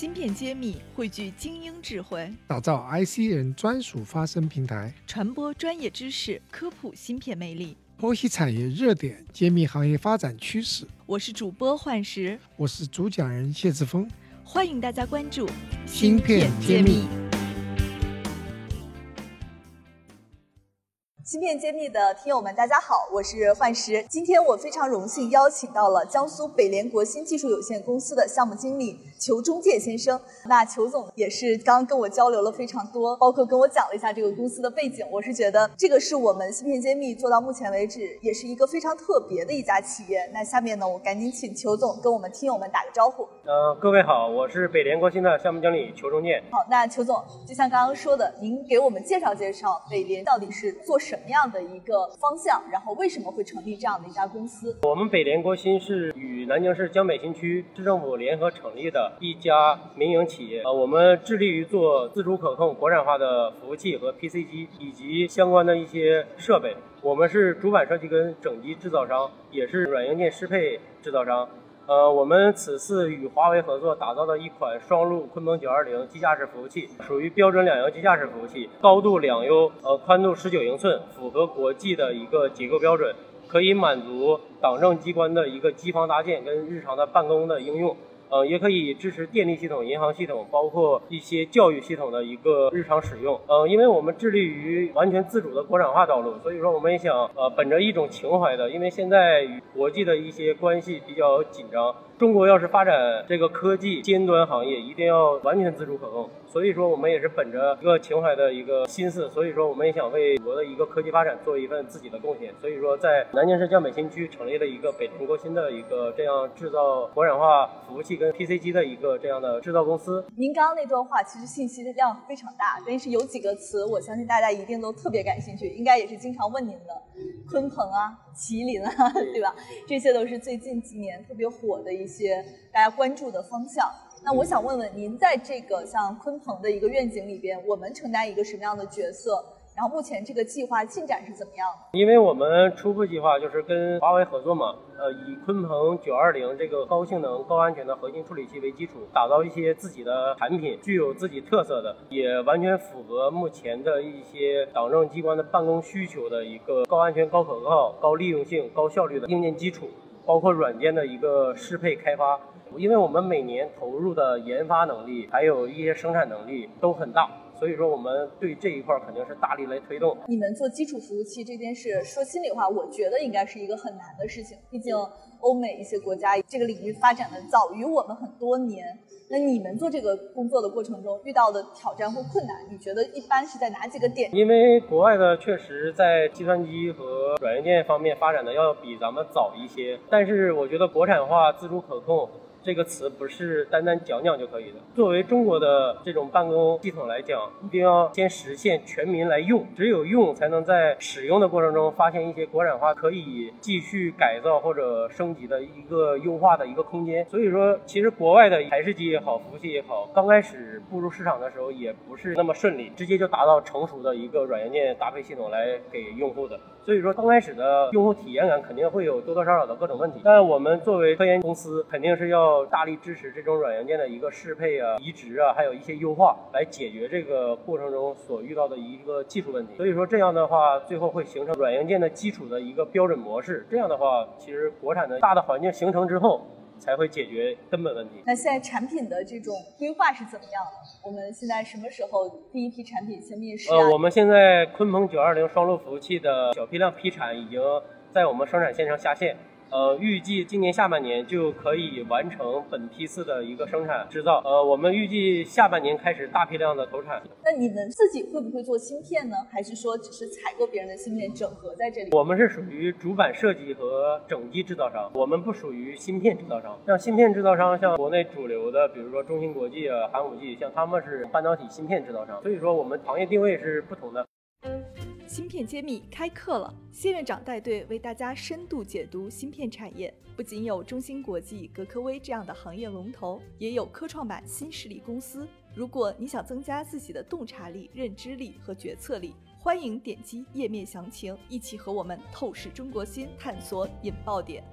芯片揭秘，汇聚精英智慧，打造 IC 人专属发声平台，传播专业知识，科普芯片魅力，剖析产业热点，揭秘行业发展趋势。我是主播幻石，我是主讲人谢志峰，欢迎大家关注芯片揭秘。芯片揭秘的听友们，大家好，我是幻石。今天我非常荣幸邀请到了江苏北联国新技术有限公司的项目经理裘中介先生。那裘总也是刚刚跟我交流了非常多，包括跟我讲了一下这个公司的背景。我是觉得这个是我们芯片揭秘做到目前为止也是一个非常特别的一家企业。那下面呢，我赶紧请裘总跟我们听友们打个招呼。呃，各位好，我是北联国新的项目经理裘中介。好，那裘总就像刚刚说的，您给我们介绍介绍北联到底是做什么样的一个方向，然后为什么会成立这样的一家公司？我们北联国新是与南京市江北新区市政府联合成立的一家民营企业。呃，我们致力于做自主可控、国产化的服务器和 PC 机以及相关的一些设备。我们是主板设计跟整机制造商，也是软硬件适配制造商。呃，我们此次与华为合作打造的一款双路鲲鹏九二零机架式服务器，属于标准两优机架式服务器，高度两优，呃，宽度十九英寸，符合国际的一个结构标准，可以满足党政机关的一个机房搭建跟日常的办公的应用。呃，也可以支持电力系统、银行系统，包括一些教育系统的一个日常使用。呃，因为我们致力于完全自主的国产化道路，所以说我们也想，呃，本着一种情怀的，因为现在与国际的一些关系比较紧张，中国要是发展这个科技尖端行业，一定要完全自主可控。所以说，我们也是本着一个情怀的一个心思，所以说我们也想为国的一个科技发展做一份自己的贡献。所以说，在南京市江北新区成立了一个北联国新的一个这样制造国产化服务器跟 PC 机的一个这样的制造公司。您刚刚那段话其实信息量非常大，但是有几个词，我相信大家一定都特别感兴趣，应该也是经常问您的，鲲鹏啊、麒麟啊，对吧？这些都是最近几年特别火的一些大家关注的方向。那我想问问您，在这个像鲲鹏的一个愿景里边，我们承担一个什么样的角色？然后目前这个计划进展是怎么样的？因为我们初步计划就是跟华为合作嘛，呃，以鲲鹏九二零这个高性能、高安全的核心处理器为基础，打造一些自己的产品，具有自己特色的，也完全符合目前的一些党政机关的办公需求的一个高安全、高可靠、高利用性、高效率的硬件基础，包括软件的一个适配开发。因为我们每年投入的研发能力，还有一些生产能力都很大，所以说我们对这一块肯定是大力来推动。你们做基础服务器这件事，说心里话，我觉得应该是一个很难的事情。毕竟欧美一些国家这个领域发展的早于我们很多年。那你们做这个工作的过程中遇到的挑战或困难，你觉得一般是在哪几个点？因为国外的确实在计算机和软硬件方面发展的要比咱们早一些，但是我觉得国产化、自主可控。这个词不是单单讲讲就可以的。作为中国的这种办公系统来讲，一定要先实现全民来用，只有用才能在使用的过程中发现一些国产化可以继续改造或者升级的一个优化的一个空间。所以说，其实国外的台式机也好，服务器也好，刚开始步入市场的时候也不是那么顺利，直接就达到成熟的一个软硬件搭配系统来给用户的。所以说，刚开始的用户体验感肯定会有多多少少的各种问题。但我们作为科研公司，肯定是要大力支持这种软硬件的一个适配啊、移植啊，还有一些优化，来解决这个过程中所遇到的一个技术问题。所以说，这样的话，最后会形成软硬件的基础的一个标准模式。这样的话，其实国产的大的环境形成之后。才会解决根本问题。那现在产品的这种规划是怎么样的？我们现在什么时候第一批产品先面试？呃，我们现在鲲鹏九二零双路服务器的小批量批产已经在我们生产线上下线。呃，预计今年下半年就可以完成本批次的一个生产制造。呃，我们预计下半年开始大批量的投产。那你们自己会不会做芯片呢？还是说只是采购别人的芯片整合在这里？我们是属于主板设计和整机制造商，我们不属于芯片制造商。像芯片制造商，像国内主流的，比如说中芯国际啊、寒武纪，像他们是半导体芯片制造商。所以说，我们行业定位是不同的。芯片揭秘开课了，谢院长带队为大家深度解读芯片产业。不仅有中芯国际、格科威这样的行业龙头，也有科创板新势力公司。如果你想增加自己的洞察力、认知力和决策力，欢迎点击页面详情，一起和我们透视中国芯，探索引爆点。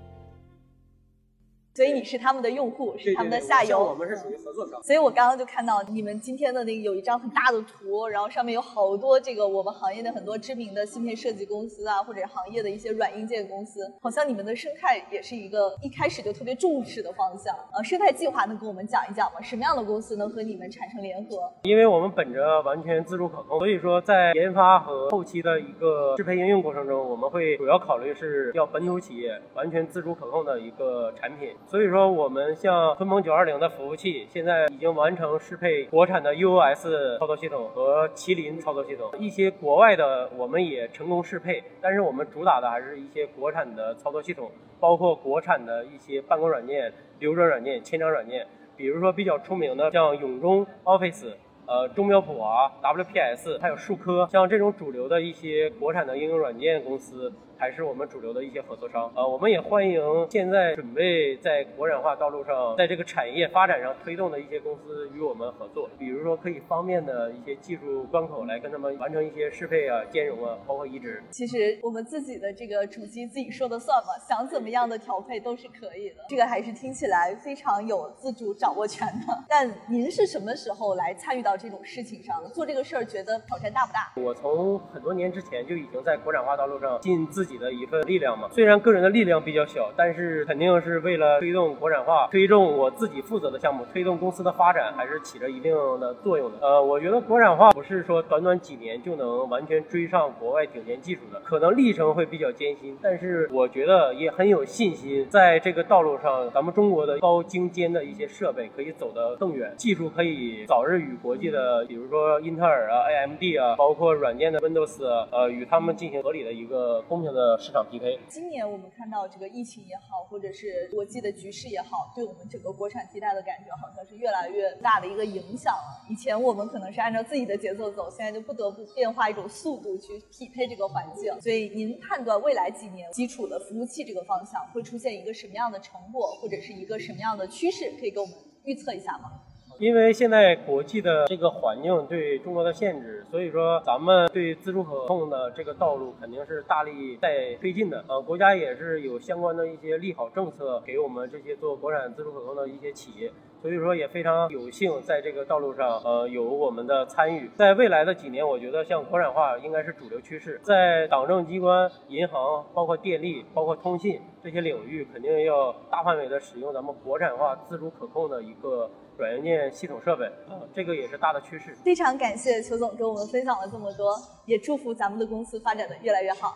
所以你是他们的用户，是他们的下游。像我们是属于合作商。所以我刚刚就看到你们今天的那个有一张很大的图，然后上面有好多这个我们行业的很多知名的芯片设计公司啊，或者行业的一些软硬件公司，好像你们的生态也是一个一开始就特别重视的方向。呃，生态计划能跟我们讲一讲吗？什么样的公司能和你们产生联合？因为我们本着完全自主可控，所以说在研发和后期的一个适配应用过程中，我们会主要考虑是要本土企业完全自主可控的一个产品。所以说，我们像鲲鹏九二零的服务器，现在已经完成适配国产的 UOS 操作系统和麒麟操作系统。一些国外的我们也成功适配，但是我们主打的还是一些国产的操作系统，包括国产的一些办公软件、流转软件、签章软件。比如说比较出名的，像永中 Office。呃，中标普娃、WPS，还有数科，像这种主流的一些国产的应用软件公司。还是我们主流的一些合作商啊，我们也欢迎现在准备在国产化道路上，在这个产业发展上推动的一些公司与我们合作。比如说可以方便的一些技术关口来跟他们完成一些适配啊、兼容啊，包括移植。其实我们自己的这个主机自己说的算嘛，想怎么样的调配都是可以的。这个还是听起来非常有自主掌握权的。但您是什么时候来参与到这种事情上的？做这个事儿觉得挑战大不大？我从很多年之前就已经在国产化道路上尽自自己的一份力量嘛，虽然个人的力量比较小，但是肯定是为了推动国产化，推动我自己负责的项目，推动公司的发展，还是起着一定的作用的。呃，我觉得国产化不是说短短几年就能完全追上国外顶尖技术的，可能历程会比较艰辛，但是我觉得也很有信心，在这个道路上，咱们中国的高精尖的一些设备可以走得更远，技术可以早日与国际的，比如说英特尔啊、AMD 啊，包括软件的 Windows，呃，与他们进行合理的一个公平的市场。PK。今年我们看到这个疫情也好，或者是国际的局势也好，对我们整个国产替代的感觉好像是越来越大的一个影响了。以前我们可能是按照自己的节奏走，现在就不得不变化一种速度去匹配这个环境。所以您判断未来几年基础的服务器这个方向会出现一个什么样的成果，或者是一个什么样的趋势，可以给我们预测一下吗？因为现在国际的这个环境对中国的限制，所以说咱们对自主可控的这个道路肯定是大力在推进的。呃，国家也是有相关的一些利好政策给我们这些做国产自主可控的一些企业，所以说也非常有幸在这个道路上呃有我们的参与。在未来的几年，我觉得像国产化应该是主流趋势，在党政机关、银行、包括电力、包括通信这些领域，肯定要大范围的使用咱们国产化自主可控的一个。软硬件系统设备，啊，这个也是大的趋势。非常感谢裘总跟我们分享了这么多，也祝福咱们的公司发展的越来越好。